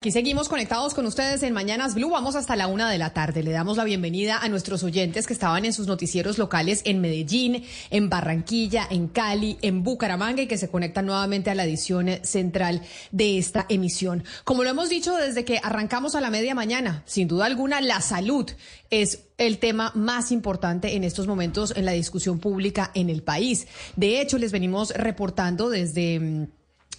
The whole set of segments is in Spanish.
Aquí seguimos conectados con ustedes en Mañanas Blue. Vamos hasta la una de la tarde. Le damos la bienvenida a nuestros oyentes que estaban en sus noticieros locales en Medellín, en Barranquilla, en Cali, en Bucaramanga y que se conectan nuevamente a la edición central de esta emisión. Como lo hemos dicho desde que arrancamos a la media mañana, sin duda alguna, la salud es el tema más importante en estos momentos en la discusión pública en el país. De hecho, les venimos reportando desde mm,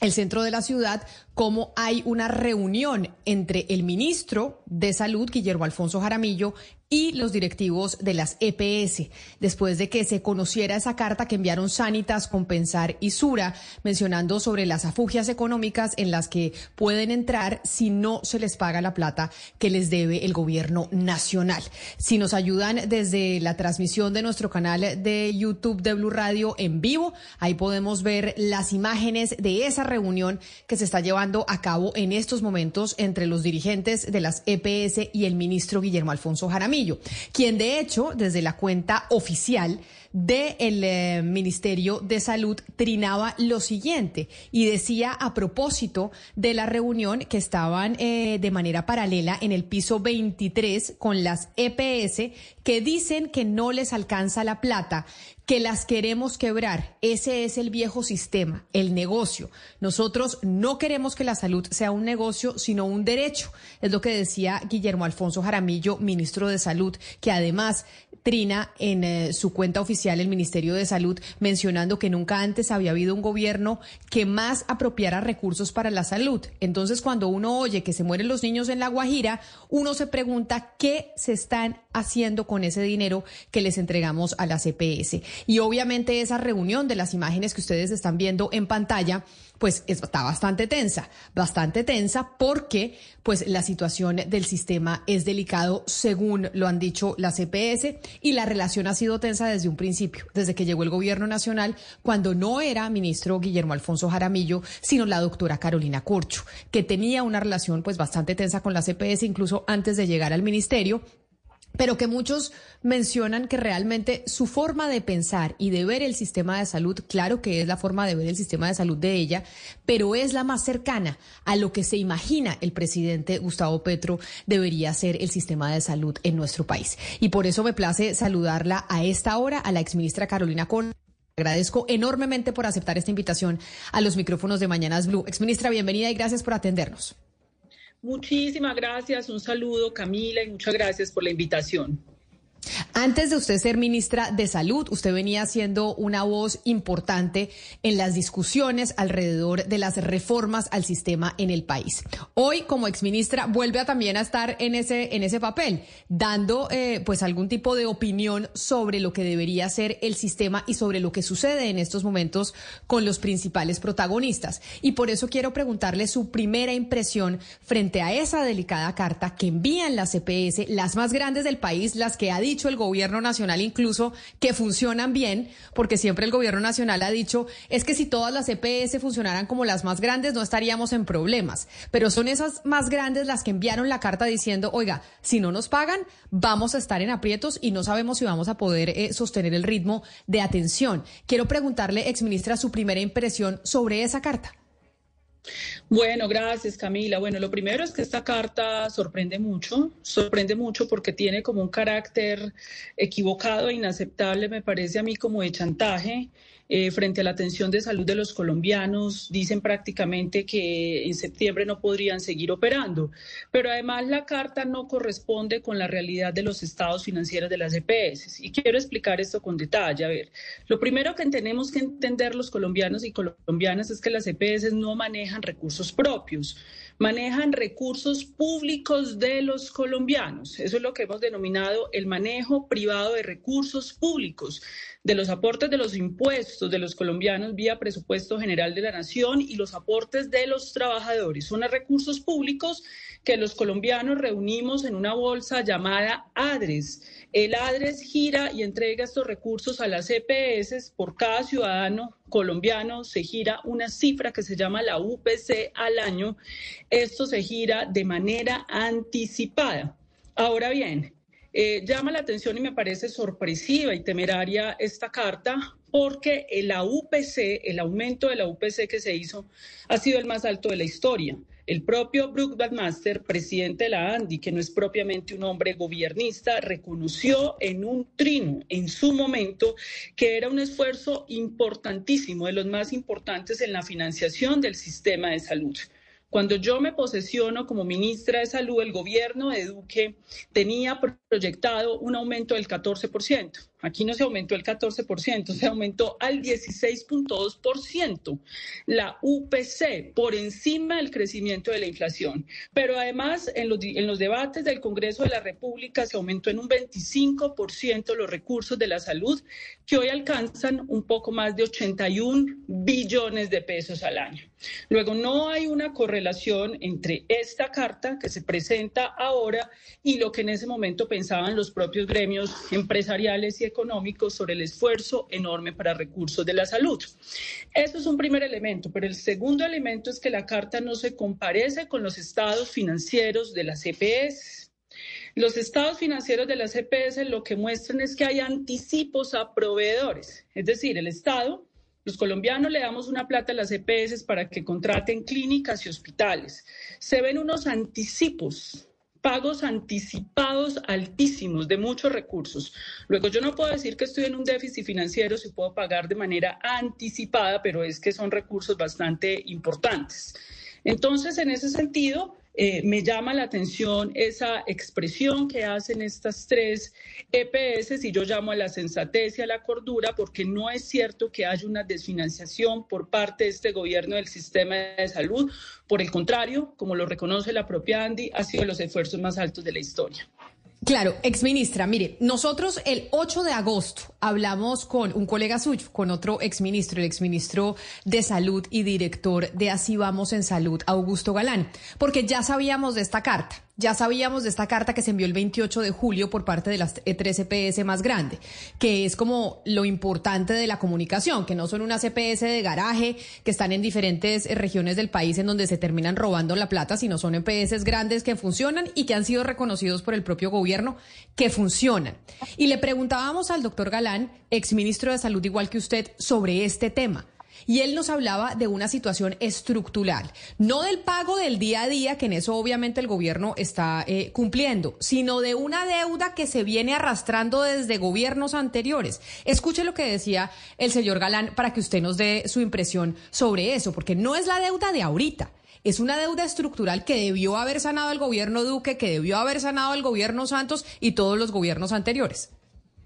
el centro de la ciudad cómo hay una reunión entre el ministro de Salud, Guillermo Alfonso Jaramillo, y los directivos de las EPS, después de que se conociera esa carta que enviaron Sanitas, Compensar y Sura, mencionando sobre las afugias económicas en las que pueden entrar si no se les paga la plata que les debe el gobierno nacional. Si nos ayudan desde la transmisión de nuestro canal de YouTube de Blue Radio en vivo, ahí podemos ver las imágenes de esa reunión que se está llevando a cabo en estos momentos entre los dirigentes de las EPS y el ministro Guillermo Alfonso Jaramillo quien de hecho desde la cuenta oficial del eh, Ministerio de Salud trinaba lo siguiente y decía a propósito de la reunión que estaban eh, de manera paralela en el piso 23 con las EPS que dicen que no les alcanza la plata, que las queremos quebrar. Ese es el viejo sistema, el negocio. Nosotros no queremos que la salud sea un negocio, sino un derecho. Es lo que decía Guillermo Alfonso Jaramillo, ministro de Salud, que además trina en eh, su cuenta oficial el Ministerio de Salud mencionando que nunca antes había habido un gobierno que más apropiara recursos para la salud. Entonces, cuando uno oye que se mueren los niños en La Guajira, uno se pregunta qué se están haciendo con ese dinero que les entregamos a la CPS. Y obviamente esa reunión de las imágenes que ustedes están viendo en pantalla pues está bastante tensa, bastante tensa porque pues la situación del sistema es delicado según lo han dicho las CPS y la relación ha sido tensa desde un principio, desde que llegó el gobierno nacional cuando no era ministro Guillermo Alfonso Jaramillo, sino la doctora Carolina Corcho, que tenía una relación pues bastante tensa con la CPS incluso antes de llegar al ministerio pero que muchos mencionan que realmente su forma de pensar y de ver el sistema de salud, claro que es la forma de ver el sistema de salud de ella, pero es la más cercana a lo que se imagina el presidente Gustavo Petro debería ser el sistema de salud en nuestro país. Y por eso me place saludarla a esta hora a la exministra Carolina Con. Agradezco enormemente por aceptar esta invitación a los micrófonos de Mañanas Blue. Exministra, bienvenida y gracias por atendernos. Muchísimas gracias, un saludo Camila y muchas gracias por la invitación. Antes de usted ser ministra de Salud, usted venía siendo una voz importante en las discusiones alrededor de las reformas al sistema en el país. Hoy, como exministra, vuelve a también a estar en ese, en ese papel, dando eh, pues algún tipo de opinión sobre lo que debería ser el sistema y sobre lo que sucede en estos momentos con los principales protagonistas. Y por eso quiero preguntarle su primera impresión frente a esa delicada carta que envían las CPS, las más grandes del país, las que ha dicho el gobierno nacional incluso que funcionan bien, porque siempre el gobierno nacional ha dicho, es que si todas las EPS funcionaran como las más grandes, no estaríamos en problemas. Pero son esas más grandes las que enviaron la carta diciendo, oiga, si no nos pagan, vamos a estar en aprietos y no sabemos si vamos a poder eh, sostener el ritmo de atención. Quiero preguntarle, exministra, su primera impresión sobre esa carta. Bueno, gracias Camila. Bueno, lo primero es que esta carta sorprende mucho, sorprende mucho porque tiene como un carácter equivocado e inaceptable, me parece a mí, como de chantaje. Eh, frente a la atención de salud de los colombianos. Dicen prácticamente que en septiembre no podrían seguir operando. Pero además la carta no corresponde con la realidad de los estados financieros de las EPS. Y quiero explicar esto con detalle. A ver, lo primero que tenemos que entender los colombianos y colombianas es que las EPS no manejan recursos propios manejan recursos públicos de los colombianos. Eso es lo que hemos denominado el manejo privado de recursos públicos de los aportes de los impuestos de los colombianos vía presupuesto general de la nación y los aportes de los trabajadores. Son recursos públicos que los colombianos reunimos en una bolsa llamada ADRES. El ADRES gira y entrega estos recursos a las EPS. Por cada ciudadano colombiano se gira una cifra que se llama la UPC al año. Esto se gira de manera anticipada. Ahora bien, eh, llama la atención y me parece sorpresiva y temeraria esta carta porque la UPC, el aumento de la UPC que se hizo, ha sido el más alto de la historia. El propio Brooke Badmaster, presidente de la ANDI, que no es propiamente un hombre gobiernista, reconoció en un trino en su momento que era un esfuerzo importantísimo, de los más importantes en la financiación del sistema de salud. Cuando yo me posesiono como ministra de Salud, el gobierno de Duque tenía proyectado un aumento del 14%. Aquí no se aumentó el 14%, se aumentó al 16.2% la UPC por encima del crecimiento de la inflación. Pero además, en los, en los debates del Congreso de la República se aumentó en un 25% los recursos de la salud, que hoy alcanzan un poco más de 81 billones de pesos al año. Luego, no hay una correlación entre esta carta que se presenta ahora y lo que en ese momento pensaban los propios gremios empresariales y económicos sobre el esfuerzo enorme para recursos de la salud. Eso es un primer elemento, pero el segundo elemento es que la carta no se comparece con los estados financieros de las CPS. Los estados financieros de las CPS lo que muestran es que hay anticipos a proveedores, es decir, el Estado los colombianos le damos una plata a las EPS para que contraten clínicas y hospitales. Se ven unos anticipos pagos anticipados altísimos de muchos recursos. Luego yo no puedo decir que estoy en un déficit financiero si puedo pagar de manera anticipada, pero es que son recursos bastante importantes. Entonces, en ese sentido, eh, me llama la atención esa expresión que hacen estas tres EPS y yo llamo a la sensatez y a la cordura porque no es cierto que haya una desfinanciación por parte de este gobierno del sistema de salud. Por el contrario, como lo reconoce la propia Andy, ha sido los esfuerzos más altos de la historia. Claro, exministra, mire, nosotros el 8 de agosto hablamos con un colega suyo, con otro exministro, el exministro de Salud y director de Así Vamos en Salud, Augusto Galán, porque ya sabíamos de esta carta. Ya sabíamos de esta carta que se envió el 28 de julio por parte de las tres EPS más grande, que es como lo importante de la comunicación, que no son unas EPS de garaje que están en diferentes regiones del país en donde se terminan robando la plata, sino son EPS grandes que funcionan y que han sido reconocidos por el propio gobierno que funcionan. Y le preguntábamos al doctor Galán, exministro de Salud igual que usted, sobre este tema. Y él nos hablaba de una situación estructural, no del pago del día a día, que en eso obviamente el gobierno está eh, cumpliendo, sino de una deuda que se viene arrastrando desde gobiernos anteriores. Escuche lo que decía el señor Galán para que usted nos dé su impresión sobre eso, porque no es la deuda de ahorita. Es una deuda estructural que debió haber sanado el gobierno Duque, que debió haber sanado el gobierno Santos y todos los gobiernos anteriores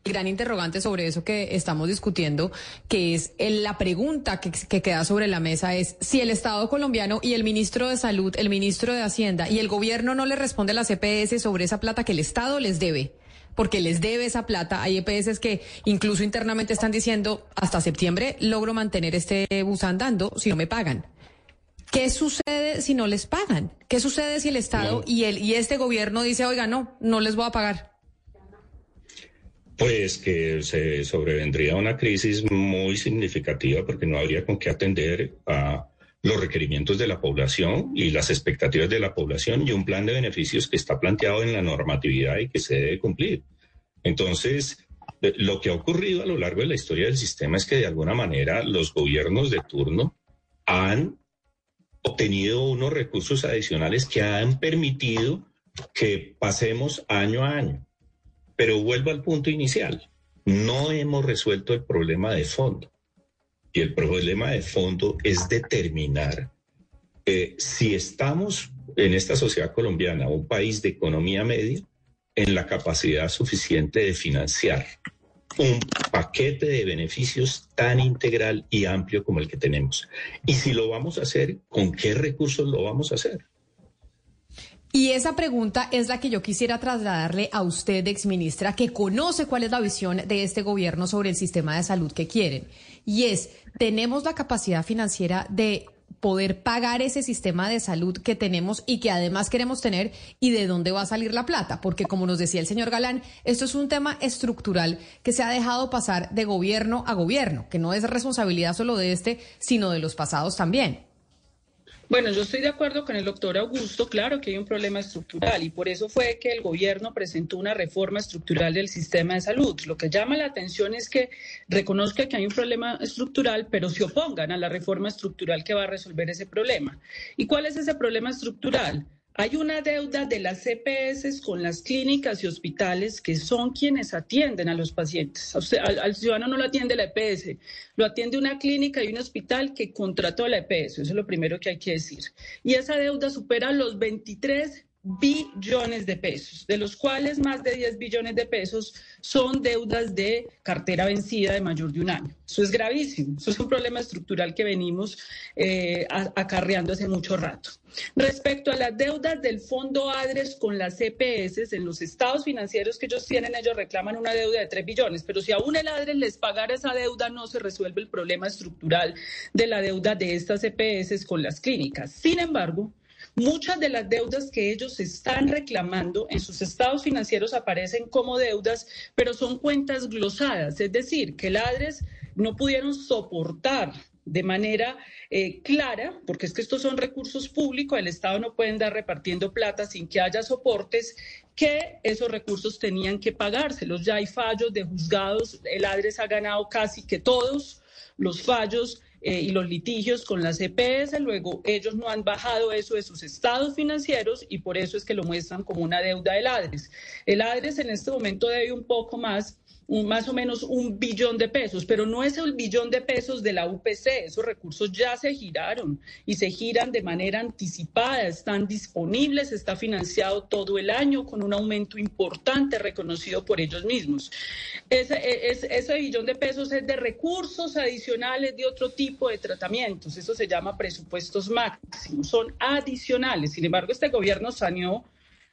gran interrogante sobre eso que estamos discutiendo, que es la pregunta que, queda sobre la mesa es si el Estado colombiano y el ministro de Salud, el ministro de Hacienda y el gobierno no le responde a la CPS sobre esa plata que el Estado les debe porque les debe esa plata. Hay EPS que incluso internamente están diciendo hasta septiembre logro mantener este bus andando si no me pagan. ¿Qué sucede si no les pagan? ¿Qué sucede si el Estado y el y este gobierno dice, oiga, no, no les voy a pagar? Pues que se sobrevendría una crisis muy significativa porque no habría con qué atender a los requerimientos de la población y las expectativas de la población y un plan de beneficios que está planteado en la normatividad y que se debe cumplir. Entonces, eh, lo que ha ocurrido a lo largo de la historia del sistema es que de alguna manera los gobiernos de turno han obtenido unos recursos adicionales que han permitido que pasemos año a año. Pero vuelvo al punto inicial. No hemos resuelto el problema de fondo. Y el problema de fondo es determinar eh, si estamos en esta sociedad colombiana, un país de economía media, en la capacidad suficiente de financiar un paquete de beneficios tan integral y amplio como el que tenemos. Y si lo vamos a hacer, ¿con qué recursos lo vamos a hacer? Y esa pregunta es la que yo quisiera trasladarle a usted, exministra, que conoce cuál es la visión de este gobierno sobre el sistema de salud que quieren. Y es, ¿tenemos la capacidad financiera de poder pagar ese sistema de salud que tenemos y que además queremos tener y de dónde va a salir la plata, porque como nos decía el señor Galán, esto es un tema estructural que se ha dejado pasar de gobierno a gobierno, que no es responsabilidad solo de este, sino de los pasados también. Bueno, yo estoy de acuerdo con el doctor Augusto, claro que hay un problema estructural y por eso fue que el gobierno presentó una reforma estructural del sistema de salud. Lo que llama la atención es que reconozca que hay un problema estructural, pero se opongan a la reforma estructural que va a resolver ese problema. ¿Y cuál es ese problema estructural? Hay una deuda de las CPS con las clínicas y hospitales que son quienes atienden a los pacientes. al, ciudadano no lo atiende la EPS, lo atiende una clínica y un hospital que contrató la EPS. Eso es lo primero que hay que decir. Y esa deuda supera los 23 billones de pesos, de los cuales más de 10 billones de pesos son deudas de cartera vencida de mayor de un año. Eso es gravísimo, eso es un problema estructural que venimos eh, acarreando hace mucho rato. Respecto a las deudas del Fondo ADRES con las CPS, en los estados financieros que ellos tienen, ellos reclaman una deuda de 3 billones, pero si aún el ADRES les pagara esa deuda, no se resuelve el problema estructural de la deuda de estas CPS con las clínicas. Sin embargo, Muchas de las deudas que ellos están reclamando en sus estados financieros aparecen como deudas, pero son cuentas glosadas, es decir, que ladres no pudieron soportar de manera eh, clara, porque es que estos son recursos públicos, el Estado no puede andar repartiendo plata sin que haya soportes, que esos recursos tenían que pagárselos. Ya hay fallos de juzgados, el ADRES ha ganado casi que todos los fallos eh, y los litigios con las EPS, luego ellos no han bajado eso de sus estados financieros y por eso es que lo muestran como una deuda del ADRES. El ADRES en este momento debe un poco más más o menos un billón de pesos, pero no es el billón de pesos de la UPC, esos recursos ya se giraron y se giran de manera anticipada, están disponibles, está financiado todo el año con un aumento importante reconocido por ellos mismos. Ese, e, ese billón de pesos es de recursos adicionales de otro tipo de tratamientos, eso se llama presupuestos máximos, son adicionales. Sin embargo, este gobierno saneó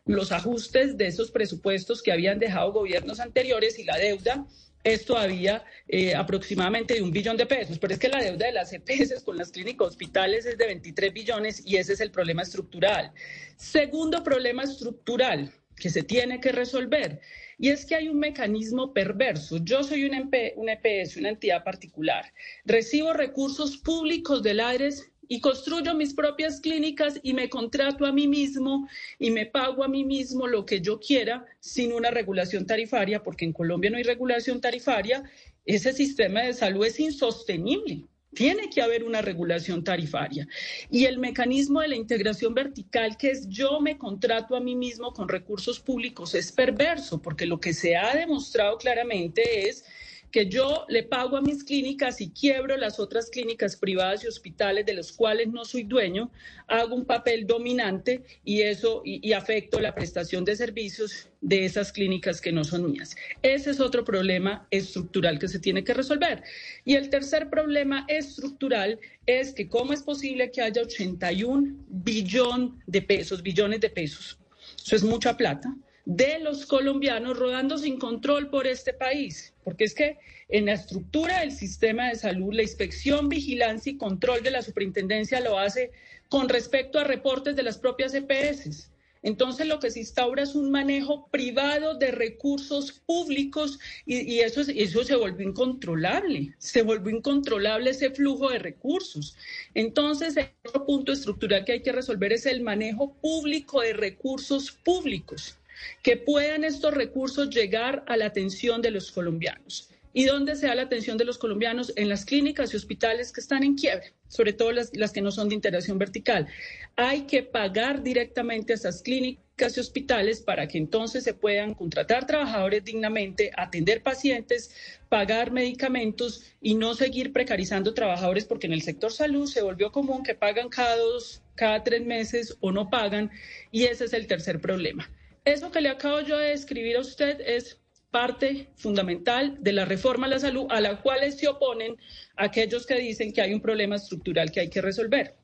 los ajustes de esos presupuestos que habían dejado gobiernos anteriores y la deuda es todavía eh, aproximadamente de un billón de pesos, pero es que la deuda de las EPS con las clínicas hospitales es de 23 billones y ese es el problema estructural. Segundo problema estructural que se tiene que resolver y es que hay un mecanismo perverso. Yo soy un, EPS, una entidad particular. Recibo recursos públicos del ADRES y construyo mis propias clínicas y me contrato a mí mismo y me pago a mí mismo lo que yo quiera sin una regulación tarifaria, porque en Colombia no hay regulación tarifaria, ese sistema de salud es insostenible. Tiene que haber una regulación tarifaria. Y el mecanismo de la integración vertical, que es yo me contrato a mí mismo con recursos públicos, es perverso, porque lo que se ha demostrado claramente es que yo le pago a mis clínicas y quiebro las otras clínicas privadas y hospitales de los cuales no soy dueño, hago un papel dominante y eso y, afecto la prestación de servicios de esas clínicas que no son mías. Ese es otro problema estructural que se tiene que resolver. Y el tercer problema estructural es que cómo es posible que haya 81 billón de pesos, billones de pesos. Eso es mucha plata de los colombianos rodando sin control por este país, porque es que en la estructura del sistema de salud, la inspección, vigilancia y control de la superintendencia lo hace con respecto a reportes de las propias EPS. Entonces lo que se instaura es un manejo privado de recursos públicos y, eso, se volvió incontrolable, se volvió incontrolable ese flujo de recursos. Entonces el otro punto estructural que hay que resolver es el manejo público de recursos públicos que puedan estos recursos llegar a la atención de los colombianos. ¿Y dónde se da la atención de los colombianos? En las clínicas y hospitales que están en quiebre, sobre todo las, las, que no son de integración vertical. Hay que pagar directamente a esas clínicas y hospitales para que entonces se puedan contratar trabajadores dignamente, atender pacientes, pagar medicamentos y no seguir precarizando trabajadores, porque en el sector salud se volvió común que pagan cada dos, cada tres meses o no pagan, y ese es el tercer problema. Eso que le acabo yo de describir a usted es parte fundamental de la reforma a la salud a la cual se oponen aquellos que dicen que hay un problema estructural que hay que resolver.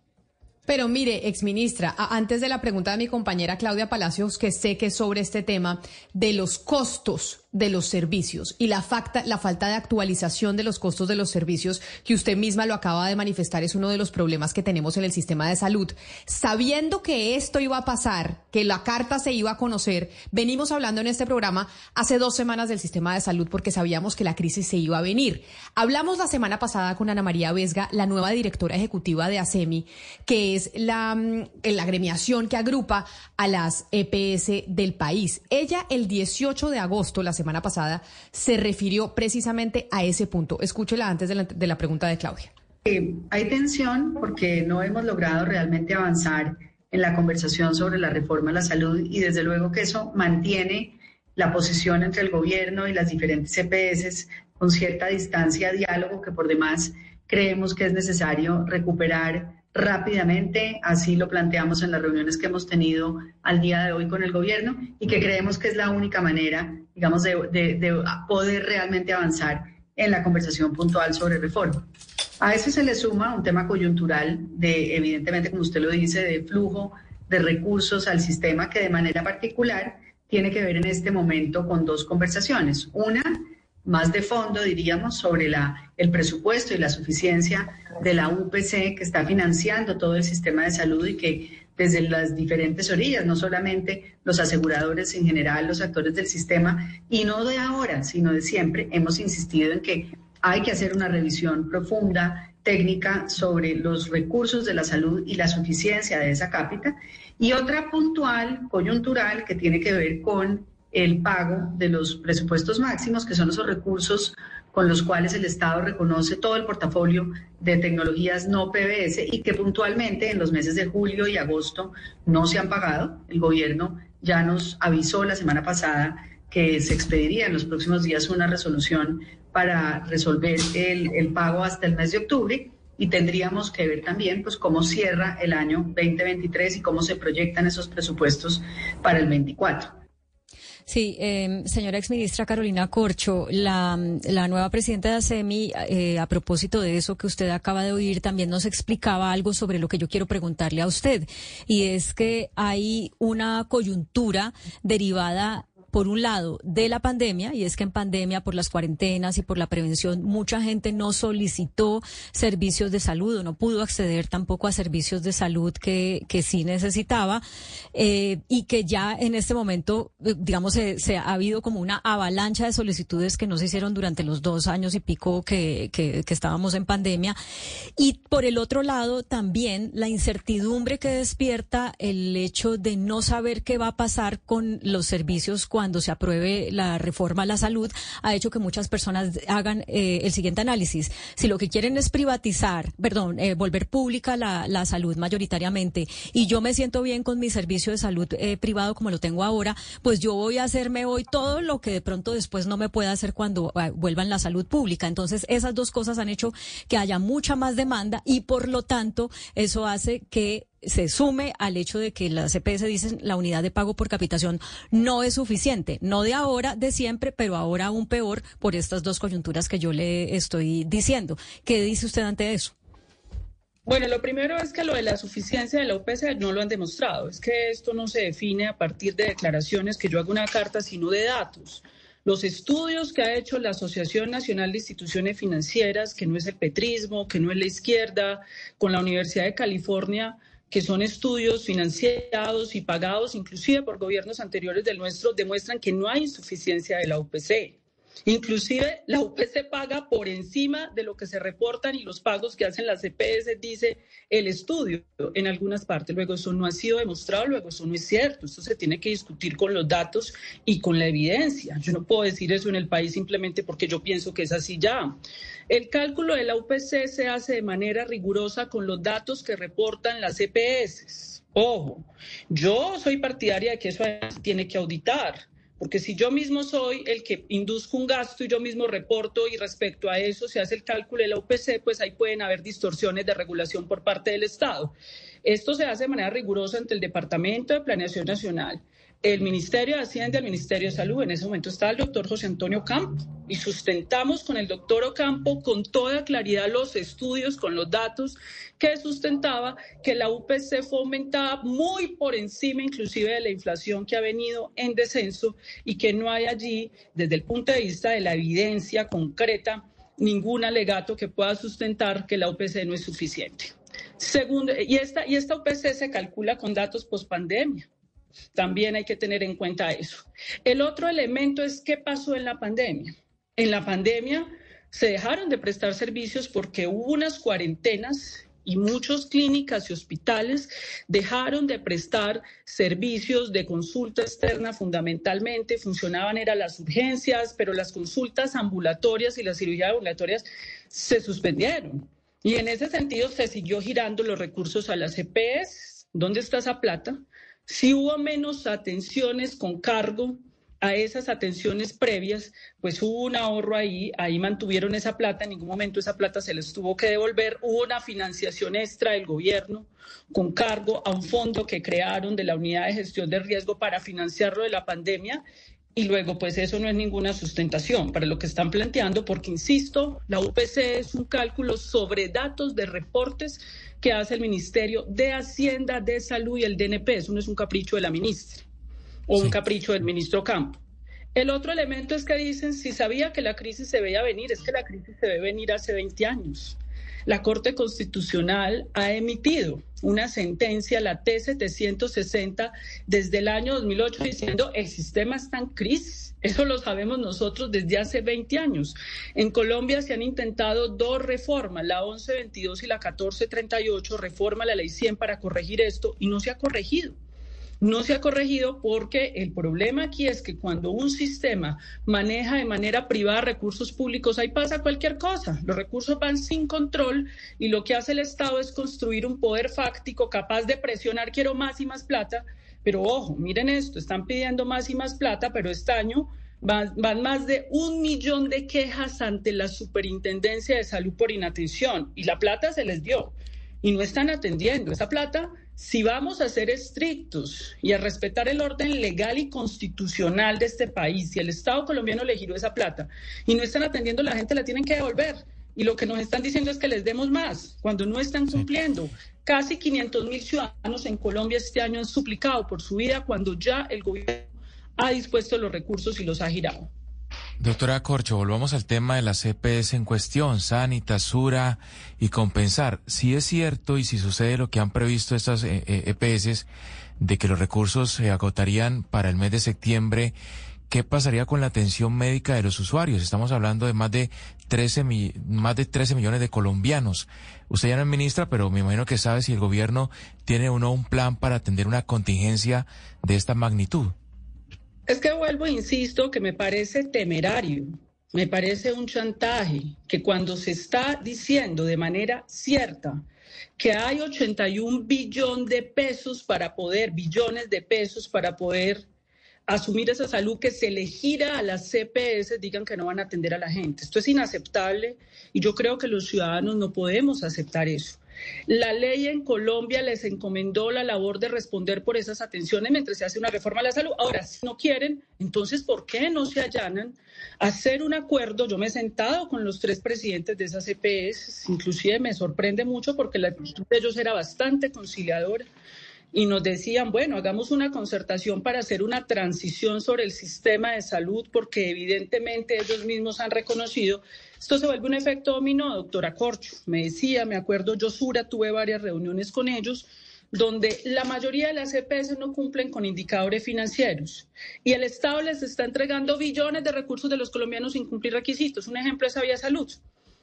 Pero mire, exministra, antes de la pregunta de mi compañera Claudia Palacios, que sé que sobre este tema de los costos de los servicios y la, la falta de actualización de los costos de los servicios que usted misma lo acaba de manifestar es uno de los problemas que tenemos en el sistema de salud. Sabiendo que esto iba a pasar, que la carta se iba a conocer, venimos hablando en este programa hace dos semanas del sistema de salud porque sabíamos que la crisis se iba a venir. Hablamos la semana pasada con Ana María Vesga, la nueva directora ejecutiva de ASEMI, que es la, mm, la agremiación que agrupa a las EPS del país. Ella el 18 de agosto, la semana semana pasada, se refirió precisamente a ese punto. Escúchela antes de la, pregunta de Claudia. Eh, hay tensión porque no hemos logrado realmente avanzar en la conversación sobre la reforma a la salud y desde luego que eso mantiene la posición entre el gobierno y las diferentes CPS con cierta distancia, diálogo que por demás creemos que es necesario recuperar rápidamente, así lo planteamos en las reuniones que hemos tenido al día de hoy con el gobierno y que creemos que es la única manera, digamos, de, de, poder realmente avanzar en la conversación puntual sobre reforma. A eso se le suma un tema coyuntural de, evidentemente, como usted lo dice, de flujo de recursos al sistema que de manera particular tiene que ver en este momento con dos conversaciones. Una, más de fondo, diríamos, sobre el presupuesto y la suficiencia de la UPC que está financiando todo el sistema de salud y que desde las diferentes orillas, no solamente los aseguradores en general, los actores del sistema, y no de ahora, sino de siempre, hemos insistido en que hay que hacer una revisión profunda, técnica, sobre los recursos de la salud y la suficiencia de esa cápita, y otra puntual, coyuntural, que tiene que ver con el pago de los presupuestos máximos, que son esos recursos con los cuales el Estado reconoce todo el portafolio de tecnologías no PBS y que puntualmente en los meses de julio y agosto no se han pagado. El gobierno ya nos avisó la semana pasada que se expediría en los próximos días una resolución para resolver el, el pago hasta el mes de octubre y tendríamos que ver también pues cómo cierra el año 2023 y cómo se proyectan esos presupuestos para el 24. Sí, eh, señora exministra Carolina Corcho, la, la nueva presidenta de ASEMI, eh, a propósito de eso que usted acaba de oír, también nos explicaba algo sobre lo que yo quiero preguntarle a usted, y es que hay una coyuntura derivada por un lado, de la pandemia, y es que en pandemia, por las cuarentenas y por la prevención, mucha gente no solicitó servicios de salud o no pudo acceder tampoco a servicios de salud que, que sí necesitaba, eh, y que ya en este momento, eh, digamos, se, ha habido como una avalancha de solicitudes que no se hicieron durante los dos años y pico que, que, que estábamos en pandemia. Y por el otro lado, también la incertidumbre que despierta el hecho de no saber qué va a pasar con los servicios cuando se apruebe la reforma a la salud, ha hecho que muchas personas hagan eh, el siguiente análisis. Si lo que quieren es privatizar, perdón, eh, volver pública la, la, salud mayoritariamente, y yo me siento bien con mi servicio de salud eh, privado como lo tengo ahora, pues yo voy a hacerme hoy todo lo que de pronto después no me pueda hacer cuando vuelvan la salud pública. Entonces, esas dos cosas han hecho que haya mucha más demanda y por lo tanto eso hace que se sume al hecho de que la CPS dicen la unidad de pago por capitación no es suficiente, no de ahora, de siempre, pero ahora aún peor por estas dos coyunturas que yo le estoy diciendo. ¿Qué dice usted ante eso? Bueno, lo primero es que lo de la suficiencia de la UPC no lo han demostrado. Es que esto no se define a partir de declaraciones que yo hago una carta, sino de datos. Los estudios que ha hecho la Asociación Nacional de Instituciones Financieras, que no es el petrismo, que no es la izquierda, con la Universidad de California, que son estudios financiados y pagados inclusive por gobiernos anteriores del nuestro, demuestran que no hay insuficiencia de la UPC. Inclusive la UPC paga por encima de lo que se reportan y los pagos que hacen las EPS, dice el estudio en algunas partes. Luego eso no ha sido demostrado, luego eso no es cierto. Esto se tiene que discutir con los datos y con la evidencia. Yo no puedo decir eso en el país simplemente porque yo pienso que es así ya. El cálculo de la UPC se hace de manera rigurosa con los datos que reportan las EPS. Ojo, yo soy partidaria de que eso tiene que auditar porque si yo mismo soy el que induzco un gasto y yo mismo reporto y respecto a eso se hace el cálculo de la UPC, pues ahí pueden haber distorsiones de regulación por parte del Estado. Esto se hace de manera rigurosa entre el Departamento de Planeación Nacional, el Ministerio de Hacienda el Ministerio de Salud. En ese momento estaba el doctor José Antonio Campo y sustentamos con el doctor Ocampo con toda claridad los estudios, con los datos que sustentaba que la UPC fue aumentada muy por encima inclusive de la inflación que ha venido en descenso y que no hay allí, desde el punto de vista de la evidencia concreta, ningún alegato que pueda sustentar que la UPC no es suficiente. Segundo, y esta, y esta UPC se calcula con datos post-pandemia. También hay que tener en cuenta eso. El otro elemento es qué pasó en la pandemia. En la pandemia se dejaron de prestar servicios porque hubo unas cuarentenas y muchas clínicas y hospitales dejaron de prestar servicios de consulta externa fundamentalmente, funcionaban eran las urgencias, pero las consultas ambulatorias y las cirugías ambulatorias se suspendieron. Y en ese sentido se siguió girando los recursos a las EPS. ¿Dónde está esa plata? Si hubo menos atenciones con cargo a esas atenciones previas, pues hubo un ahorro ahí, ahí mantuvieron esa plata, en ningún momento esa plata se les tuvo que devolver, hubo una financiación extra del gobierno con cargo a un fondo que crearon de la unidad de gestión de riesgo para financiarlo de la pandemia y luego, pues eso no es ninguna sustentación para lo que están planteando, porque, insisto, la UPC es un cálculo sobre datos de reportes que hace el Ministerio de Hacienda, de Salud y el DNP. Eso no es un capricho de la ministra o un capricho del ministro Campo. El otro elemento es que dicen, si sabía que la crisis se veía venir, es que la crisis se ve venir hace 20 años la Corte Constitucional ha emitido una sentencia, la T760, desde el año 2008 diciendo el sistema está en crisis. Eso lo sabemos nosotros desde hace 20 años. En Colombia se han intentado dos reformas, la 1122 y la 1438, reforma la ley 100 para corregir esto y no se ha corregido no se ha corregido porque el problema aquí es que cuando un sistema maneja de manera privada recursos públicos, ahí pasa cualquier cosa. Los recursos van sin control y lo que hace el Estado es construir un poder fáctico capaz de presionar, quiero más y más plata. Pero ojo, miren esto, están pidiendo más y más plata, pero este año van, más de un millón de quejas ante la Superintendencia de Salud por inatención y la plata se les dio y no están atendiendo. Esa plata si vamos a ser estrictos y a respetar el orden legal y constitucional de este país, si el Estado colombiano le giró esa plata y no están atendiendo, la gente la tienen que devolver. Y lo que nos están diciendo es que les demos más, cuando no están cumpliendo. Casi 500 mil ciudadanos en Colombia este año han suplicado por su vida cuando ya el gobierno ha dispuesto los recursos y los ha girado. Doctora Corcho, volvamos al tema de las CPS en cuestión, Sanitas, Sura y Compensar. Si es cierto y si sucede lo que han previsto estas EPS, eh, eh, e de que los recursos se agotarían para el mes de septiembre, ¿qué pasaría con la atención médica de los usuarios? Estamos hablando de más de 13, más de 13 millones de colombianos. Usted ya no es ministra, pero me imagino que sabe si el gobierno tiene o no un plan para atender una contingencia de esta magnitud. Es que vuelvo, insisto, que me parece temerario, me parece un chantaje, que cuando se está diciendo de manera cierta que hay 81 billones de pesos para poder, billones de pesos para poder asumir esa salud que se le gira a las CPS, digan que no van a atender a la gente. Esto es inaceptable y yo creo que los ciudadanos no podemos aceptar eso. La ley en Colombia les encomendó la labor de responder por esas atenciones mientras se hace una reforma a la salud. Ahora, si no quieren, entonces, ¿por qué no se allanan a hacer un acuerdo? Yo me he sentado con los tres presidentes de esas EPS, inclusive me sorprende mucho porque la actitud de ellos era bastante conciliadora y nos decían, bueno, hagamos una concertación para hacer una transición sobre el sistema de salud, porque evidentemente ellos mismos han reconocido, esto se vuelve un efecto dominó, doctora Corcho, me decía, me acuerdo, yo Sura, tuve varias reuniones con ellos, donde la mayoría de las EPS no cumplen con indicadores financieros y el Estado les está entregando billones de recursos de los colombianos sin cumplir requisitos. Un ejemplo es Sabia Salud.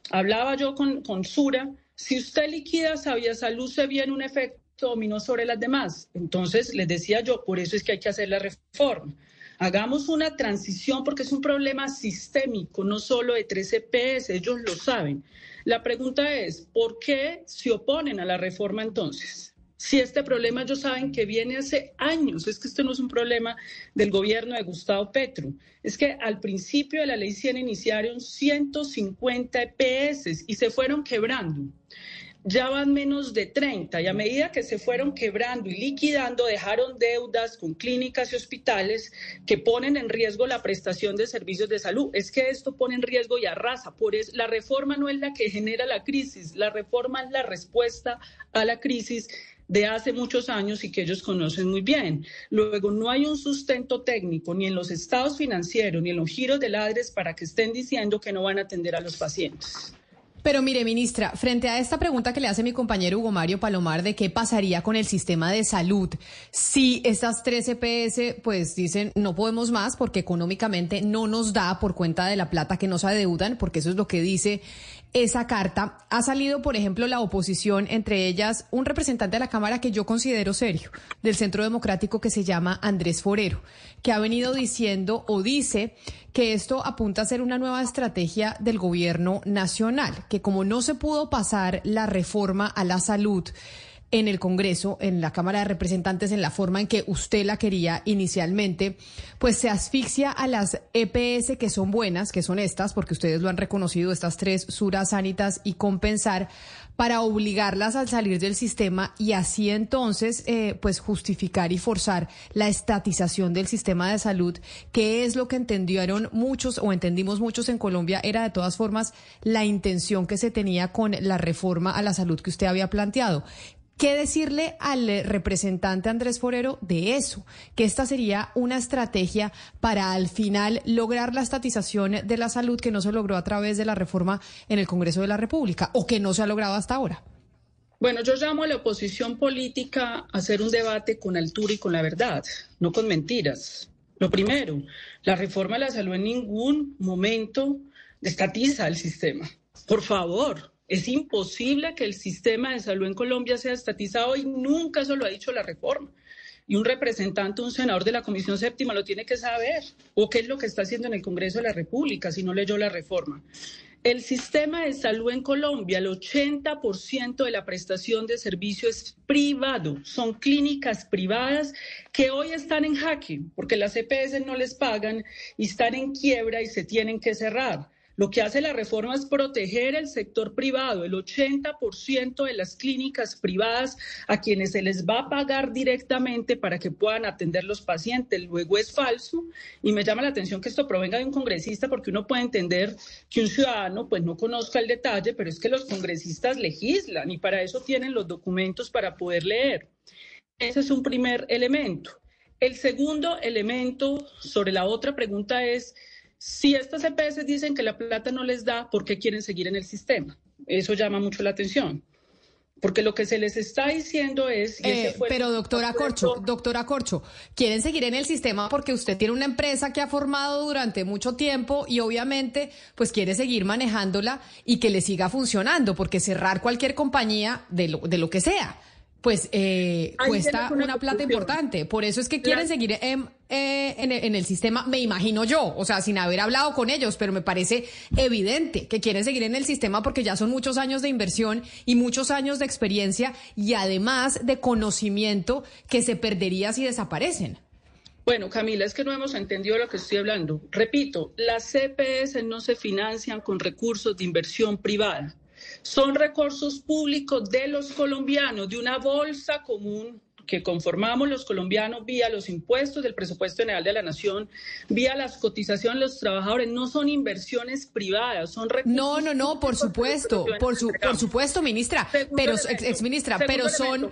Hablaba yo con, con Sura, si usted liquida Sabia Salud, se viene un efecto dominó sobre las demás. Entonces, les decía yo, por eso es que hay que hacer la reforma. Hagamos una transición porque es un problema sistémico, no solo de 13 EPS, ellos lo saben. La pregunta es, ¿por qué se oponen a la reforma entonces? Si este problema ellos saben que viene hace años, es que esto no es un problema del gobierno de Gustavo Petro, es que al principio de la ley 100 iniciaron 150 EPS y se fueron quebrando. Ya van menos de 30 y a medida que se fueron quebrando y liquidando, dejaron deudas con clínicas y hospitales que ponen en riesgo la prestación de servicios de salud. Es que esto pone en riesgo y arrasa. Por eso, la reforma no es la que genera la crisis, la reforma es la respuesta a la crisis de hace muchos años y que ellos conocen muy bien. Luego, no hay un sustento técnico ni en los estados financieros ni en los giros de ladres para que estén diciendo que no van a atender a los pacientes. Pero mire, ministra, frente a esta pregunta que le hace mi compañero Hugo Mario Palomar de qué pasaría con el sistema de salud si estas tres EPS pues dicen no podemos más porque económicamente no nos da por cuenta de la plata que nos adeudan, porque eso es lo que dice esa carta, ha salido, por ejemplo, la oposición, entre ellas un representante de la Cámara que yo considero serio, del Centro Democrático que se llama Andrés Forero, que ha venido diciendo o dice que esto apunta a ser una nueva estrategia del gobierno nacional, que como no se pudo pasar la reforma a la salud, en el Congreso, en la Cámara de Representantes, en la forma en que usted la quería inicialmente, pues se asfixia a las EPS que son buenas, que son estas, porque ustedes lo han reconocido, estas tres, Sura, Sanitas y Compensar, para obligarlas a salir del sistema y así entonces, eh, pues justificar y forzar la estatización del sistema de salud, que es lo que entendieron muchos o entendimos muchos en Colombia, era de todas formas la intención que se tenía con la reforma a la salud que usted había planteado. ¿Qué decirle al eh, representante Andrés Forero de eso? Que esta sería una estrategia para al final lograr la estatización de la salud que no se logró a través de la reforma en el Congreso de la República o que no se ha logrado hasta ahora. Bueno, yo llamo a la oposición política a hacer un debate con altura y con la verdad, no con mentiras. Lo primero, la reforma de la salud en ningún momento estatiza el sistema. Por favor, es imposible que el sistema de salud en Colombia sea estatizado y nunca eso lo ha dicho la reforma. Y un representante, un senador de la Comisión Séptima lo tiene que saber. ¿O qué es lo que está haciendo en el Congreso de la República si no leyó la reforma? El sistema de salud en Colombia, el 80% de la prestación de servicio es privado. Son clínicas privadas que hoy están en jaque porque las EPS no les pagan y están en quiebra y se tienen que cerrar. Lo que hace la reforma es proteger el sector privado, el 80% de las clínicas privadas a quienes se les va a pagar directamente para que puedan atender los pacientes. Luego es falso y me llama la atención que esto provenga de un congresista porque uno puede entender que un ciudadano pues no conozca el detalle, pero es que los congresistas legislan y para eso tienen los documentos para poder leer. Ese es un primer elemento. El segundo elemento sobre la otra pregunta es si estas EPS dicen que la plata no les da, ¿por qué quieren seguir en el sistema? Eso llama mucho la atención. Porque lo que se les está diciendo es... Eh, pero doctora Corcho, doctora Corcho, quieren seguir en el sistema porque usted tiene una empresa que ha formado durante mucho tiempo y obviamente pues quiere seguir manejándola y que le siga funcionando, porque cerrar cualquier compañía de lo, de lo que sea pues eh, cuesta una, plata importante. Por eso es que quieren seguir en, eh, en, el sistema, me imagino yo, o sea, sin haber hablado con ellos, pero me parece evidente que quieren seguir en el sistema porque ya son muchos años de inversión y muchos años de experiencia y además de conocimiento que se perdería si desaparecen. Bueno, Camila, es que no hemos entendido lo que estoy hablando. Repito, las CPS no se financian con recursos de inversión privada son recursos públicos de los colombianos, de una bolsa común que conformamos los colombianos vía los impuestos del presupuesto general de la nación, vía las cotizaciones de los trabajadores, no son inversiones privadas, son recursos. No, no, no, por supuesto, por, su, por supuesto, ministra, pero ex, ministra, pero son,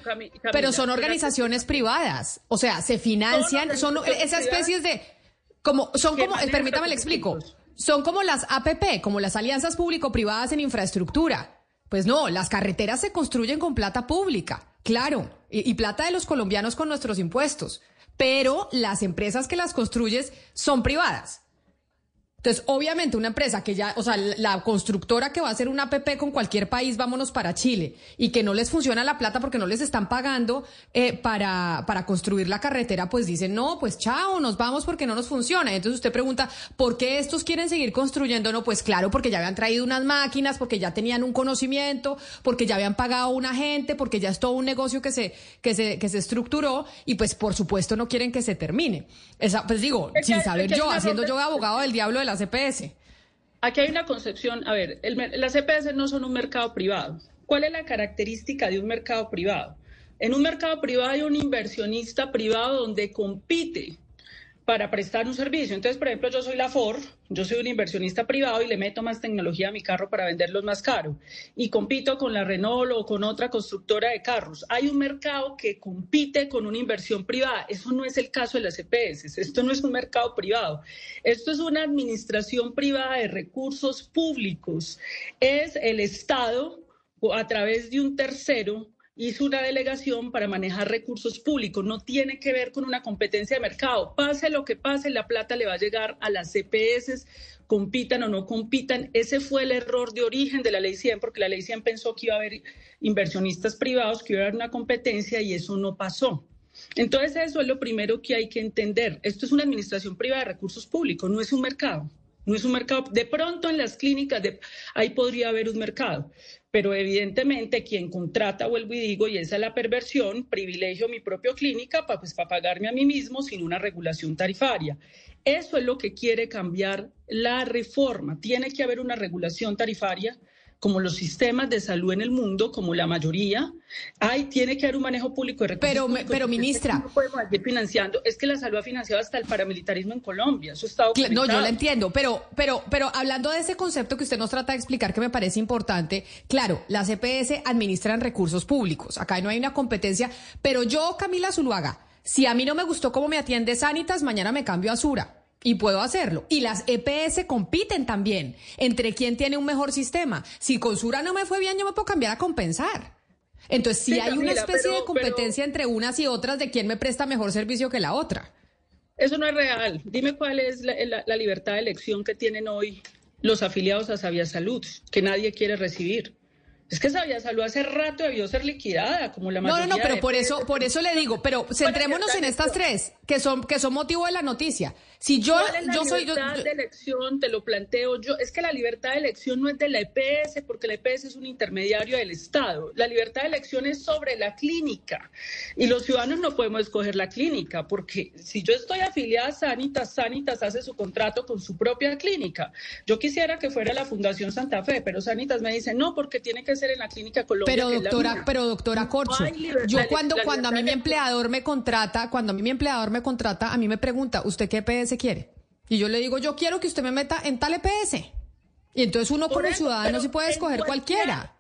pero son organizaciones privadas, o sea, se financian, son, esas especies de, como, son como, permítame le explico. Son como las APP, como las alianzas público-privadas en infraestructura. Pues no, las carreteras se construyen con plata pública, claro, y, plata de los colombianos con nuestros impuestos, pero las empresas que las construyes son privadas. Entonces, obviamente, una empresa que ya, o sea, la constructora que va a hacer una APP con cualquier país, vámonos para Chile, y que no les funciona la plata porque no les están pagando eh, para, para construir la carretera, pues dicen, no, pues chao, nos vamos porque no nos funciona. Entonces usted pregunta, ¿por qué estos quieren seguir construyendo? No, pues claro, porque ya habían traído unas máquinas, porque ya tenían un conocimiento, porque ya habían pagado a una gente, porque ya es todo un negocio que se, que se, que se estructuró, y pues por supuesto no quieren que se termine. Esa, pues digo, sin saber yo, haciendo yo abogado del diablo de las EPS. Aquí hay una concepción, a ver, las EPS no son un mercado privado. ¿Cuál es la característica de un mercado privado? En un mercado privado hay un inversionista privado donde compite para prestar un servicio. Entonces, por ejemplo, yo soy la Ford, yo soy un inversionista privado y le meto más tecnología a mi carro para venderlos más caro. Y compito con la Renault o con otra constructora de carros. Hay un mercado que compite con una inversión privada. Eso no es el caso de las EPS. Esto no es un mercado privado. Esto es una administración privada de recursos públicos. Es el Estado a través de un tercero hizo una delegación para manejar recursos públicos. No tiene que ver con una competencia de mercado. Pase lo que pase, la plata le va a llegar a las CPS, compitan o no compitan. Ese fue el error de origen de la ley 100, porque la ley 100 pensó que iba a haber inversionistas privados, que iba a haber una competencia y eso no pasó. Entonces eso es lo primero que hay que entender. Esto es una administración privada de recursos públicos, no es un mercado. No es un mercado. De pronto en las clínicas ahí podría haber un mercado, pero evidentemente quien contrata, vuelvo y digo, y esa es la perversión, privilegio mi propia clínica para pues, pagarme a mí mismo sin una regulación tarifaria. Eso es lo que quiere cambiar la reforma. Tiene que haber una regulación tarifaria como los sistemas de salud en el mundo, como la mayoría, hay, tiene que haber un manejo público de recursos. Pero, pero ministra. No podemos seguir financiando. Es que la salud ha financiado hasta el paramilitarismo en Colombia. Eso está No, yo lo entiendo, pero, pero, pero hablando de ese concepto que usted nos trata de explicar, que me parece importante, claro, las EPS administran recursos públicos. Acá no hay una competencia, pero yo, Camila Zuluaga, si a mí no me gustó cómo me atiende Sanitas, mañana me cambio a Sura. Y puedo hacerlo. Y las EPS compiten también entre quién tiene un mejor sistema. Si con Sura no me fue bien, yo me puedo cambiar a compensar. Entonces, si hay una especie de competencia entre unas y otras de quién me presta mejor servicio que la otra. Eso no es real. Dime cuál es la, libertad de elección que tienen hoy los afiliados a Sabia Salud, que nadie quiere recibir. Es que Sabia Salud hace rato debió ser liquidada, como la mayoría. No, no, no, pero por eso, por eso le digo, pero centrémonos en estas tres, que son, que son motivo de la noticia. Si yo, yo soy yo, libertad de elección, te lo planteo yo, es que la libertad de elección no es de la EPS, porque la EPS es un intermediario del Estado. La libertad de elección es sobre la clínica. Y los ciudadanos no podemos escoger la clínica, porque si yo estoy afiliada a Sanitas, Sanitas hace su contrato con su propia clínica. Yo quisiera que fuera la Fundación Santa Fe, pero Sanitas me dice, no, porque tiene que ser en la clínica Colombia. Pero doctora, pero doctora Corcho, yo cuando, cuando a mí mi empleador me contrata, cuando a mí mi empleador me contrata, a mí me pregunta, ¿usted qué EPS quiere. Y yo le digo, yo quiero que usted me meta en tal EPS. Y entonces uno como ciudadano sí puede escoger cualquiera.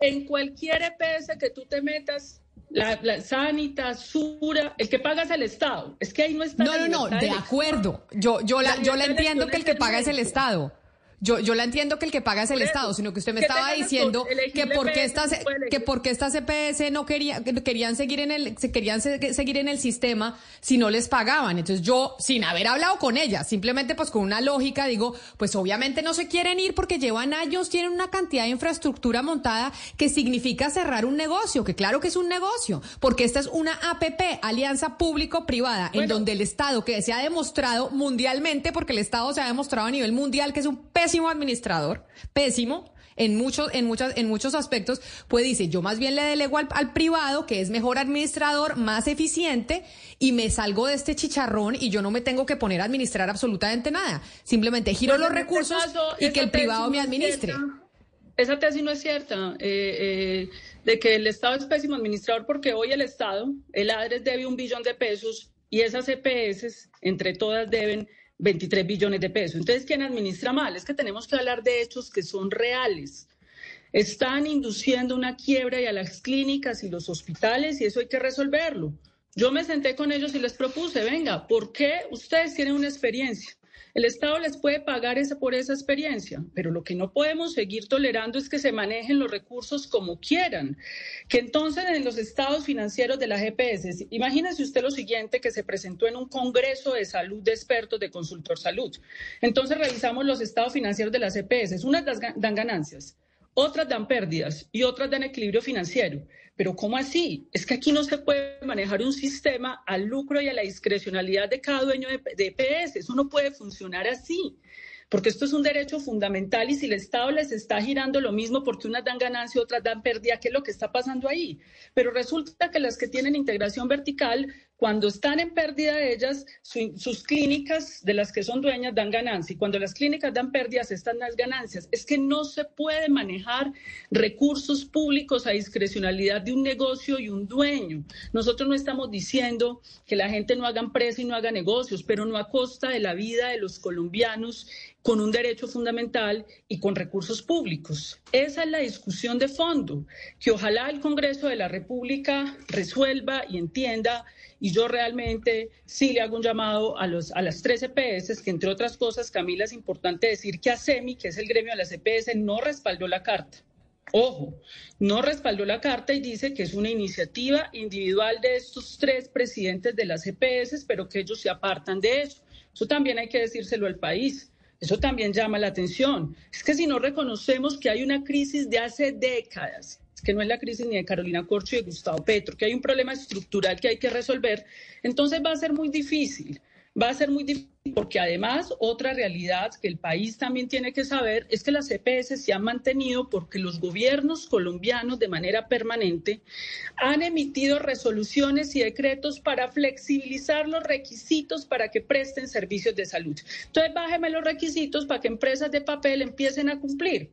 En cualquier EPS que tú te metas, la, la, Sanita, Sura, el que paga es el Estado. Es que ahí no está. No, no, no, de acuerdo. Yo, yo la, yo la entiendo que el que paga es el Estado. Yo, yo la entiendo que el que paga es el Estado, sino que usted me estaba diciendo que porque estas que porque estas CPS no querían querían seguir en el se querían seguir en el sistema si no les pagaban. Entonces yo sin haber hablado con ellas, simplemente pues con una lógica digo, pues obviamente no se quieren ir porque llevan años, tienen una cantidad de infraestructura montada que significa cerrar un negocio, que claro que es un negocio, porque esta es una APP, alianza público privada, en donde el Estado que se ha demostrado mundialmente porque el Estado se ha demostrado a nivel mundial que es un peso pésimo administrador, pésimo, en muchos, en muchas, en muchos aspectos, pues dice, yo más bien le delego al, privado, que es mejor administrador, más eficiente, y me salgo de este chicharrón y yo no me tengo que poner a administrar absolutamente nada. Simplemente giro los este recursos y que el privado me administre. esa tesis no es cierta, eh, eh, de que el Estado es pésimo administrador, porque hoy el Estado, el ADRES debe un billón de pesos y esas EPS, entre todas, deben 23 billones de pesos. Entonces, ¿quién administra mal? Es que tenemos que hablar de hechos que son reales. Están induciendo una quiebra y a las clínicas y los hospitales y eso hay que resolverlo. Yo me senté con ellos y les propuse, venga, ¿por qué ustedes tienen una experiencia? El Estado les puede pagar esa, por esa experiencia, pero lo que no podemos seguir tolerando es que se manejen los recursos como quieran. Que entonces en los estados financieros de las EPS, imagínese usted lo siguiente que se presentó en un congreso de salud de expertos de Consultor Salud. Entonces revisamos los estados financieros de las EPS. Unas dan ganancias, otras dan pérdidas y otras dan equilibrio financiero. Pero ¿cómo así? Es que aquí no se puede manejar un sistema al lucro y a la discrecionalidad de cada dueño de, EPS. Eso no puede funcionar así porque esto es un derecho fundamental y si el Estado les está girando lo mismo porque unas dan ganancia y otras dan pérdida, ¿qué es lo que está pasando ahí? Pero resulta que las que tienen integración vertical cuando están en pérdida ellas, sus clínicas de las que son dueñas dan ganancias y cuando las clínicas dan pérdidas están las ganancias. Es que no se puede manejar recursos públicos a discrecionalidad de un negocio y un dueño. Nosotros no estamos diciendo que la gente no haga empresa y no haga negocios, pero no a costa de la vida de los colombianos con un derecho fundamental y con recursos públicos. Esa es la discusión de fondo, que ojalá el Congreso de la República resuelva y entienda. Y yo realmente sí le hago un llamado a, los, a las tres EPS, que entre otras cosas, Camila, es importante decir que ASEMI, que es el gremio de las EPS, no respaldó la carta. Ojo, no respaldó la carta y dice que es una iniciativa individual de estos tres presidentes de las EPS, pero que ellos se apartan de eso. Eso también hay que decírselo al país. Eso también llama la atención. Es que si no reconocemos que hay una crisis de hace décadas, que no es la crisis ni de Carolina Corcho y de Gustavo Petro, que hay un problema estructural que hay que resolver, entonces va a ser muy difícil va a ser muy difícil porque además otra realidad que el país también tiene que saber es que las EPS se han mantenido porque los gobiernos colombianos de manera permanente han emitido resoluciones y decretos para flexibilizar los requisitos para que presten servicios de salud. Entonces bájeme los requisitos para que empresas de papel empiecen a cumplir.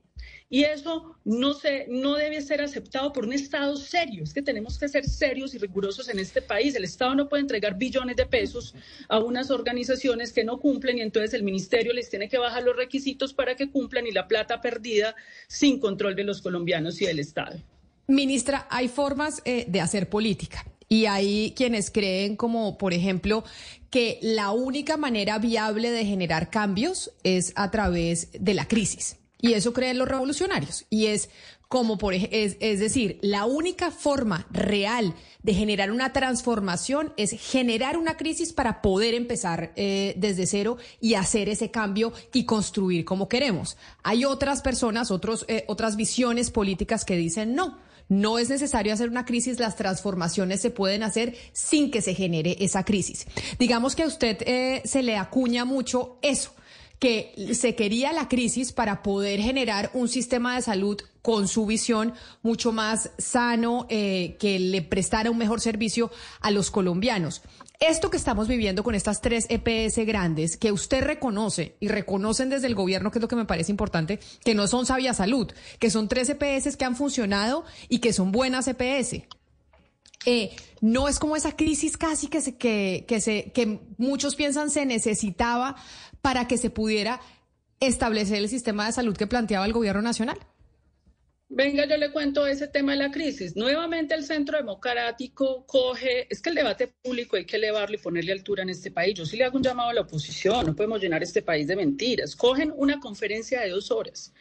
Y eso no, se, no debe ser aceptado por un Estado serio. Es que tenemos que ser serios y rigurosos en este país. El Estado no puede entregar billones de pesos a unas organizaciones que no cumplen y entonces el ministerio les tiene que bajar los requisitos para que cumplan y la plata perdida sin control de los colombianos y del Estado. Ministra, hay formas eh, de hacer política. Y hay quienes creen como, por ejemplo, que la única manera viable de generar cambios es a través de la crisis. Y eso creen los revolucionarios. Y es como por es, es decir, la única forma real de generar una transformación es generar una crisis para poder empezar eh, desde cero y hacer ese cambio y construir como queremos. Hay otras personas, otros, eh, otras visiones políticas que dicen no. No es necesario hacer una crisis, las transformaciones se pueden hacer sin que se genere esa crisis. Digamos que a usted eh, se le acuña mucho eso, que se quería la crisis para poder generar un sistema de salud con su visión mucho más sano, eh, que le prestara un mejor servicio a los colombianos. Esto que estamos viviendo con estas tres EPS grandes, que usted reconoce y reconocen desde el gobierno, que es lo que me parece importante, que no son Sabia Salud, que son tres EPS que han funcionado y que son buenas EPS. Eh, no es como esa crisis casi que, se, que, que, se, que muchos piensan se necesitaba para que se pudiera establecer el sistema de salud que planteaba el gobierno nacional? Venga, yo le cuento ese tema de la crisis. Nuevamente el Centro Democrático coge, es que el debate público hay que elevarlo y ponerle altura en este país. Yo sí le hago un llamado a la oposición, no podemos llenar este país de mentiras. Cogen una conferencia de dos horas,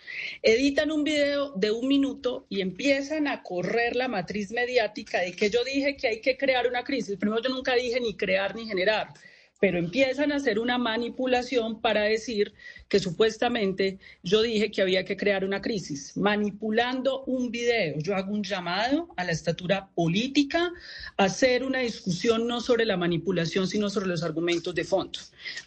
editan un video de un minuto y empiezan a correr la matriz mediática de que yo dije que hay que crear una crisis. Primero yo nunca dije ni crear ni generar pero empiezan a hacer una manipulación para decir que supuestamente yo dije que había que crear una crisis, manipulando un video. Yo hago un llamado a la estatura política a hacer una discusión no sobre la manipulación, sino sobre los argumentos de fondo.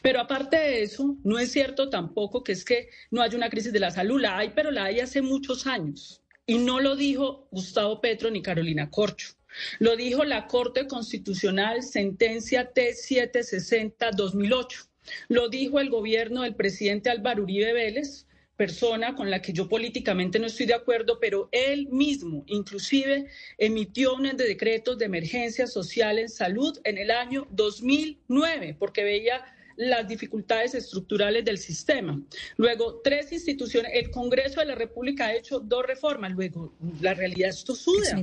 Pero aparte de eso, no es cierto tampoco que es que no haya una crisis de la salud, la hay, pero la hay hace muchos años. Y no lo dijo Gustavo Petro ni Carolina Corcho. Lo dijo la Corte Constitucional, sentencia T760-2008. Lo dijo el gobierno del presidente Álvaro Uribe Vélez, persona con la que yo políticamente no estoy de acuerdo, pero él mismo inclusive emitió un de decretos de emergencia social en salud en el año 2009, porque veía las dificultades estructurales del sistema. Luego, tres instituciones, el Congreso de la República ha hecho dos reformas. Luego, la realidad es tosuda.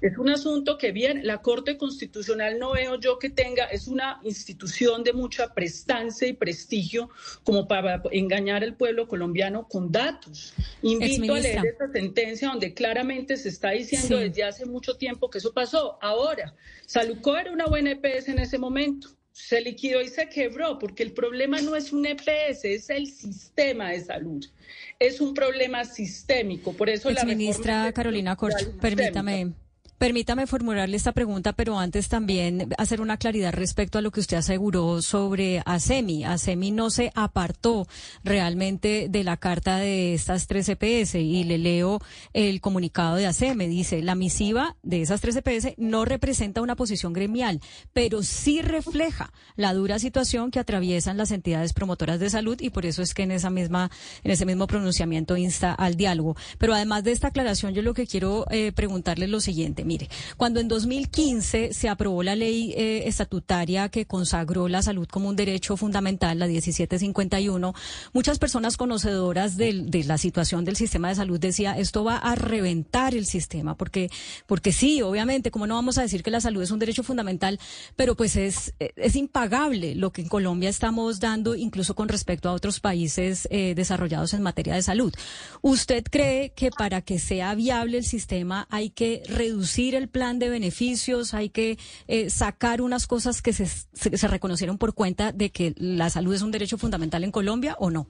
Es un asunto que bien, la Corte Constitucional no veo yo que tenga, es una institución de mucha prestancia y prestigio como para engañar al pueblo colombiano con datos. Invito a leer esta sentencia donde claramente se está diciendo desde hace mucho tiempo que eso pasó. Ahora, Salucó era una buena EPS en ese momento se liquidó y se quebró, porque el problema no es un EPS, es el sistema de salud. Es un problema sistémico, por eso la ministra Carolina Corcho, permítame. Permítame formularle esta pregunta, pero antes también hacer una claridad respecto a lo que usted aseguró sobre ASEMI. ASEMI no se apartó realmente de la carta de estas tres EPS y le leo el comunicado de ASEMI. Dice, la misiva de esas tres EPS no representa una posición gremial, pero sí refleja la dura situación que atraviesan las entidades promotoras de salud y por eso es que en esa misma, en ese mismo pronunciamiento insta al diálogo. Pero además de esta aclaración, yo lo que quiero eh, preguntarle es lo siguiente. Mire, cuando en 2015 se aprobó la ley eh, estatutaria que consagró la salud como un derecho fundamental, la 1751, muchas personas conocedoras de, la situación del sistema de salud decía esto va a reventar el sistema, porque, porque sí, obviamente, como no vamos a decir que la salud es un derecho fundamental, pero pues es, es impagable lo que en Colombia estamos dando, incluso con respecto a otros países eh, desarrollados en materia de salud. ¿Usted cree que para que sea viable el sistema hay que reducir el plan de beneficios, hay que eh, sacar unas cosas que se, reconocieron por cuenta de que la salud es un derecho fundamental en Colombia o no.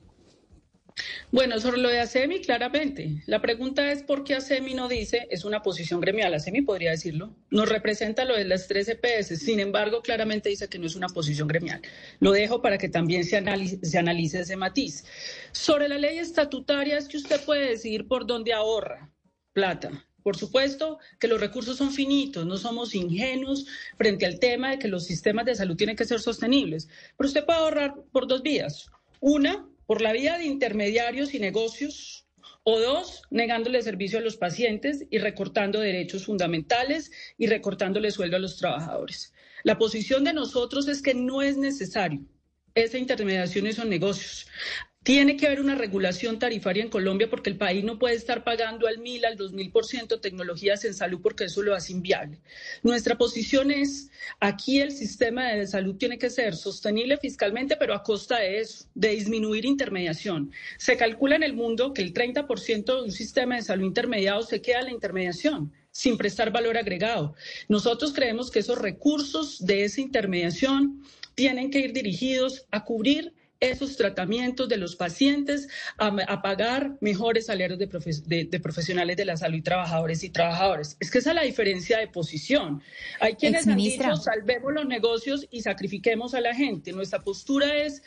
Bueno, sobre lo de ASEMI, claramente. La pregunta es por qué ASEMI no dice es una posición gremial. ASEMI podría decirlo. Nos representa lo de las tres EPS. Sin embargo, claramente dice que no es una posición gremial. Lo dejo para que también se analice, se analice ese matiz. Sobre la ley estatutaria es que usted puede decidir por dónde ahorra plata. Por supuesto que los recursos son finitos, no somos ingenuos frente al tema de que los sistemas de salud tienen que ser sostenibles, pero usted puede ahorrar por dos vías. Una, por la vía de intermediarios y negocios, o dos, negándole servicio a los pacientes y recortando derechos fundamentales y recortándole sueldo a los trabajadores. La posición de nosotros es que no es necesario esa intermediación y esos negocios. Tiene que haber una regulación tarifaria en Colombia porque el país no puede estar pagando al mil, al dos mil por ciento tecnologías en salud porque eso lo hace inviable. Nuestra posición es, aquí el sistema de salud tiene que ser sostenible fiscalmente, pero a costa de eso, de disminuir intermediación. Se calcula en el mundo que el 30% de un sistema de salud intermediado se queda en la intermediación sin prestar valor agregado. Nosotros creemos que esos recursos de esa intermediación tienen que ir dirigidos a cubrir esos tratamientos de los pacientes, a, pagar mejores salarios de, profesionales de la salud y trabajadores y trabajadores. Es que esa es la diferencia de posición. Hay quienes han dicho salvemos los negocios y sacrifiquemos a la gente. Nuestra postura es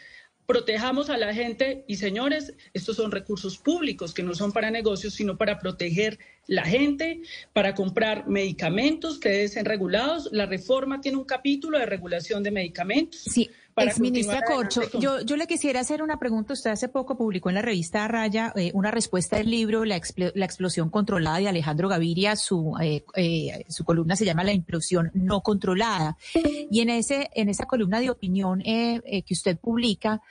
protejamos a la gente y señores, estos son recursos públicos que no son para negocios, sino para proteger la gente, para comprar medicamentos que deben ser regulados. La reforma tiene un capítulo de regulación de medicamentos. Sí. Ex ministra Corcho, yo, yo le quisiera hacer una pregunta. Usted hace poco publicó en la revista Raya eh, una respuesta del libro la, la, explosión controlada de Alejandro Gaviria. Su, eh, eh, su columna se llama La implosión no controlada. Y en, ese, en esa columna de opinión que usted publica,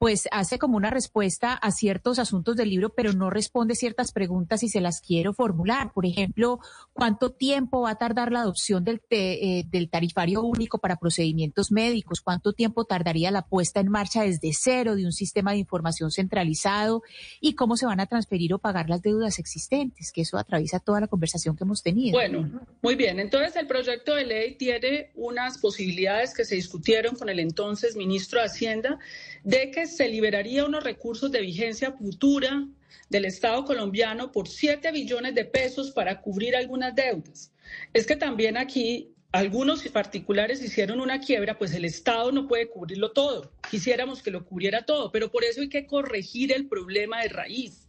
pues hace como una respuesta a ciertos asuntos del libro, pero no responde ciertas preguntas y se las quiero formular. Por ejemplo, ¿cuánto tiempo va a tardar la adopción del, eh, del tarifario único para procedimientos médicos? ¿Cuánto tiempo tardaría la puesta en marcha desde cero de un sistema de información centralizado? ¿Y cómo se van a transferir o pagar las deudas existentes? Que eso atraviesa toda la conversación que hemos tenido. Bueno, muy bien. Entonces, el proyecto de ley tiene unas posibilidades que se discutieron con el entonces ministro de Hacienda de que se liberaría unos recursos de vigencia futura del Estado colombiano por 7 billones de pesos para cubrir algunas deudas. Es que también aquí algunos particulares hicieron una quiebra, pues el Estado no puede cubrirlo todo. Quisiéramos que lo cubriera todo, pero por eso hay que corregir el problema de raíz.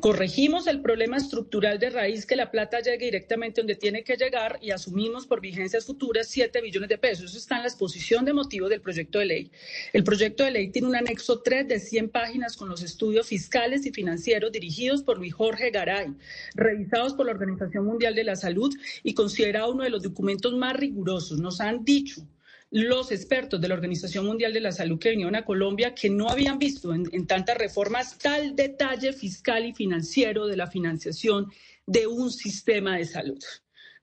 Corregimos el problema estructural de raíz que la plata llegue directamente donde tiene que llegar y asumimos por vigencias futuras 7 billones de pesos. Eso está en la exposición de motivos del proyecto de ley. El proyecto de ley tiene un anexo 3 de 100 páginas con los estudios fiscales y financieros dirigidos por Luis Jorge Garay, revisados por la Organización Mundial de la Salud y considerado uno de los documentos más rigurosos. Nos han dicho los expertos de la Organización Mundial de la Salud que vinieron a Colombia que no habían visto en, tantas reformas tal detalle fiscal y financiero de la financiación de un sistema de salud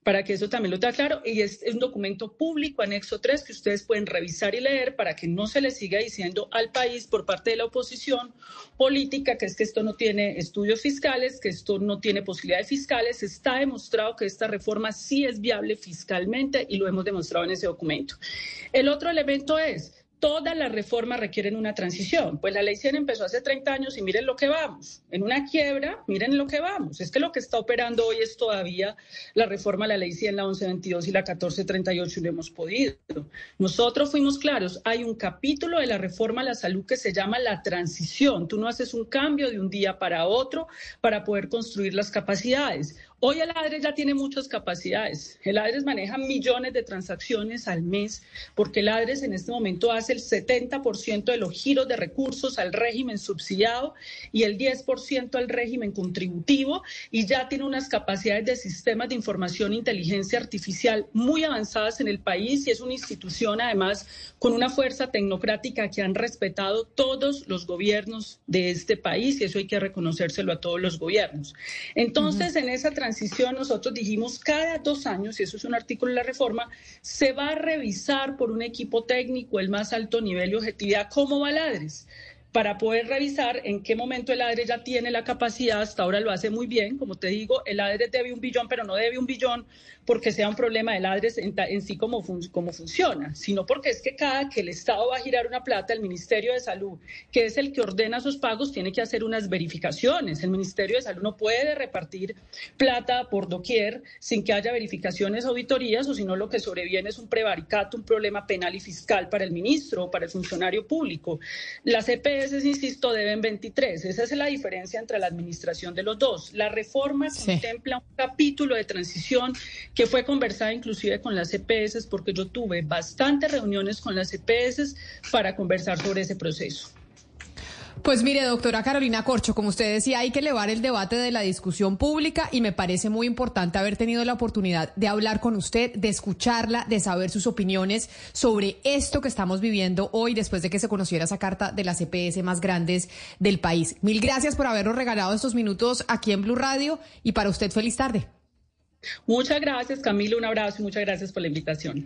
para que eso también lo tenga claro. Y es, un documento público, anexo 3, que ustedes pueden revisar y leer para que no se le siga diciendo al país por parte de la oposición política que es que esto no tiene estudios fiscales, que esto no tiene posibilidades fiscales. Está demostrado que esta reforma sí es viable fiscalmente y lo hemos demostrado en ese documento. El otro elemento es todas las reformas requieren una transición. Pues la ley 100 empezó hace 30 años y miren lo que vamos. En una quiebra, miren lo que vamos. Es que lo que está operando hoy es todavía la reforma a la ley 100, la 1122 y la 1438 y lo hemos podido. Nosotros fuimos claros, hay un capítulo de la reforma a la salud que se llama la transición. Tú no haces un cambio de un día para otro para poder construir las capacidades. Hoy el ADRES ya tiene muchas capacidades. El ADRES maneja millones de transacciones al mes porque el ADRES en este momento hace el 70% de los giros de recursos al régimen subsidiado y el 10% al régimen contributivo y ya tiene unas capacidades de sistemas de información e inteligencia artificial muy avanzadas en el país y es una institución además con una fuerza tecnocrática que han respetado todos los gobiernos de este país y eso hay que reconocérselo a todos los gobiernos. Entonces, en esa transición nosotros dijimos cada dos años, y eso es un artículo de la reforma, se va a revisar por un equipo técnico el más alto nivel de objetividad como baladres para poder revisar en qué momento el ADRE ya tiene la capacidad, hasta ahora lo hace muy bien, como te digo, el ADRE debe un billón, pero no debe un billón porque sea un problema del ADRE en, sí como, como funciona, sino porque es que cada que el Estado va a girar una plata, el Ministerio de Salud, que es el que ordena sus pagos, tiene que hacer unas verificaciones. El Ministerio de Salud no puede repartir plata por doquier sin que haya verificaciones, auditorías, o si no lo que sobreviene es un prevaricato, un problema penal y fiscal para el ministro o para el funcionario público. Las Insisto, deben 23. Esa es la diferencia entre la administración de los dos. La reforma contempla un capítulo de transición que fue conversada inclusive con las EPS, porque yo tuve bastantes reuniones con las EPS para conversar sobre ese proceso. Pues mire, doctora Carolina Corcho, como usted decía, hay que elevar el debate de la discusión pública y me parece muy importante haber tenido la oportunidad de hablar con usted, de escucharla, de saber sus opiniones sobre esto que estamos viviendo hoy después de que se conociera esa carta de las CPS más grandes del país. Mil gracias por habernos regalado estos minutos aquí en Blue Radio y para usted feliz tarde. Muchas gracias, Camilo, un abrazo y muchas gracias por la invitación.